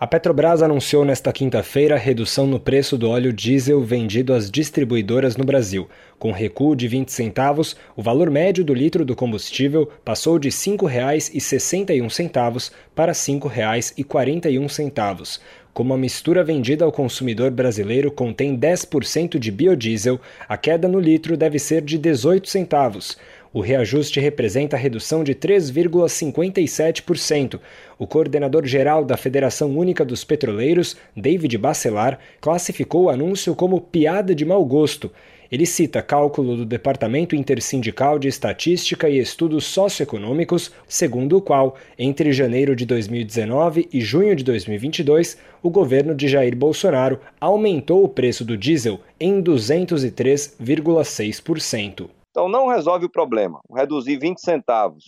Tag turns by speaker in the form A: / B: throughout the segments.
A: A Petrobras anunciou nesta quinta-feira redução no preço do óleo diesel vendido às distribuidoras no Brasil. Com recuo de 20 centavos, o valor médio do litro do combustível passou de R$ 5,61 para R$ 5,41. Como a mistura vendida ao consumidor brasileiro contém 10% de biodiesel, a queda no litro deve ser de 18 centavos. O reajuste representa a redução de 3,57%. O coordenador geral da Federação Única dos Petroleiros, David Bacelar, classificou o anúncio como piada de mau gosto. Ele cita cálculo do Departamento Intersindical de Estatística e Estudos Socioeconômicos, segundo o qual, entre janeiro de 2019 e junho de 2022, o governo de Jair Bolsonaro aumentou o preço do diesel em 203,6%.
B: Então não resolve o problema. Reduzir 20 centavos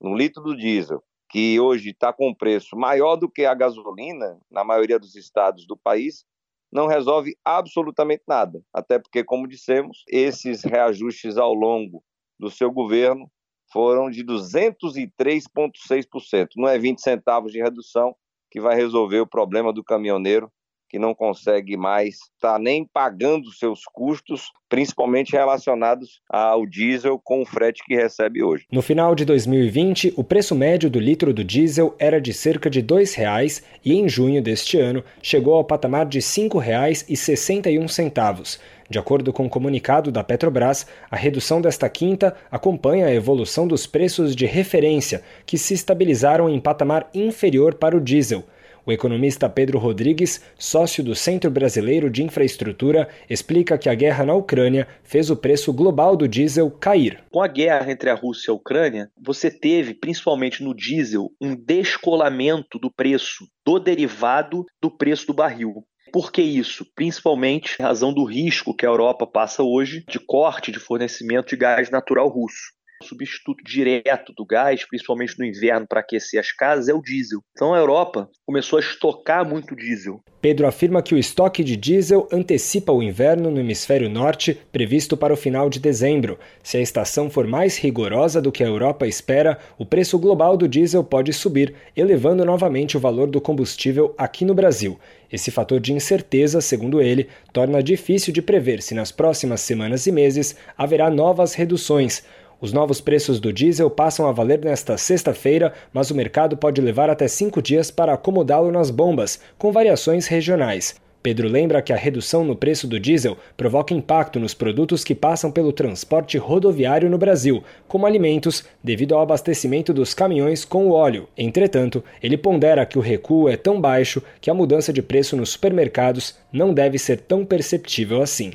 B: no litro do diesel, que hoje está com preço maior do que a gasolina na maioria dos estados do país, não resolve absolutamente nada. Até porque, como dissemos, esses reajustes ao longo do seu governo foram de 203,6%. Não é 20 centavos de redução que vai resolver o problema do caminhoneiro que não consegue mais estar tá nem pagando seus custos, principalmente relacionados ao diesel com o frete que recebe hoje.
A: No final de 2020, o preço médio do litro do diesel era de cerca de R$ 2,00 e em junho deste ano chegou ao patamar de R$ 5,61. De acordo com o um comunicado da Petrobras, a redução desta quinta acompanha a evolução dos preços de referência, que se estabilizaram em patamar inferior para o diesel. O economista Pedro Rodrigues, sócio do Centro Brasileiro de Infraestrutura, explica que a guerra na Ucrânia fez o preço global do diesel cair.
C: Com a guerra entre a Rússia e a Ucrânia, você teve, principalmente no diesel, um descolamento do preço do derivado do preço do barril. Por que isso? Principalmente em razão do risco que a Europa passa hoje de corte de fornecimento de gás natural russo. Substituto direto do gás, principalmente no inverno para aquecer as casas, é o diesel. Então a Europa começou a estocar muito diesel.
A: Pedro afirma que o estoque de diesel antecipa o inverno no hemisfério norte, previsto para o final de dezembro. Se a estação for mais rigorosa do que a Europa espera, o preço global do diesel pode subir, elevando novamente o valor do combustível aqui no Brasil. Esse fator de incerteza, segundo ele, torna difícil de prever se nas próximas semanas e meses haverá novas reduções. Os novos preços do diesel passam a valer nesta sexta-feira, mas o mercado pode levar até cinco dias para acomodá-lo nas bombas, com variações regionais. Pedro lembra que a redução no preço do diesel provoca impacto nos produtos que passam pelo transporte rodoviário no Brasil, como alimentos, devido ao abastecimento dos caminhões com o óleo. Entretanto, ele pondera que o recuo é tão baixo que a mudança de preço nos supermercados não deve ser tão perceptível assim.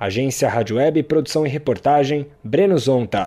A: Agência Rádio Web, produção e reportagem, Breno Zonta.